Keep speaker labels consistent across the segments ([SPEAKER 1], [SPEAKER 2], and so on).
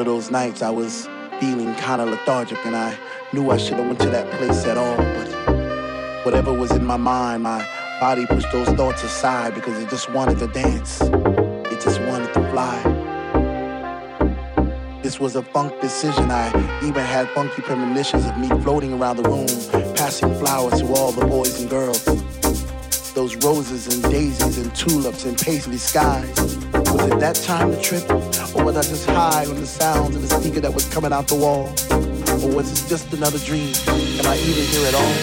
[SPEAKER 1] Of those nights I was feeling kind of lethargic and I knew I shouldn't went to that place at all. But whatever was in my mind, my body pushed those thoughts aside because it just wanted to dance. It just wanted to fly. This was a funk decision. I even had funky premonitions of me floating around the room, passing flowers to all the boys and girls. Those roses and daisies and tulips and paisley skies. Was it that time to trip? Or was I just high on the sounds of the speaker that was coming out the wall? Or was it just another dream? Can I even hear it all?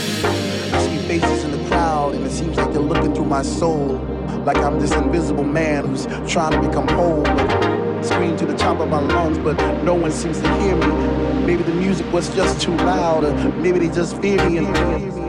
[SPEAKER 1] I see faces in the crowd and it seems like they're looking through my soul. Like I'm this invisible man who's trying to become whole. Scream to the top of my lungs, but no one seems to hear me. Maybe the music was just too loud, or maybe they just fear me and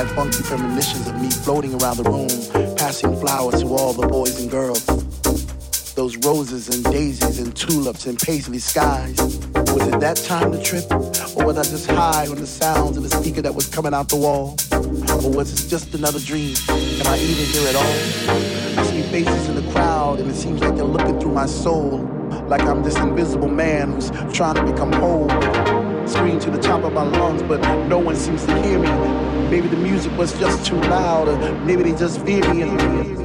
[SPEAKER 1] had funky premonitions of me floating around the room, passing flowers to all the boys and girls. Those roses and daisies and tulips and paisley skies. Was it that time to trip? Or was I just high on the sounds of the speaker that was coming out the wall? Or was it just another dream? Am I even here at all? I see faces in the crowd and it seems like they're looking through my soul. Like I'm this invisible man who's trying to become whole. Scream to the top of my lungs, but no one seems to hear me. Maybe the music was just too loud, or maybe they just fear me.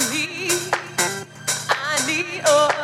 [SPEAKER 2] I need, I need, oh.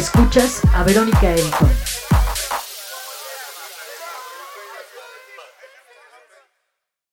[SPEAKER 3] Escuchas a Verónica Elton.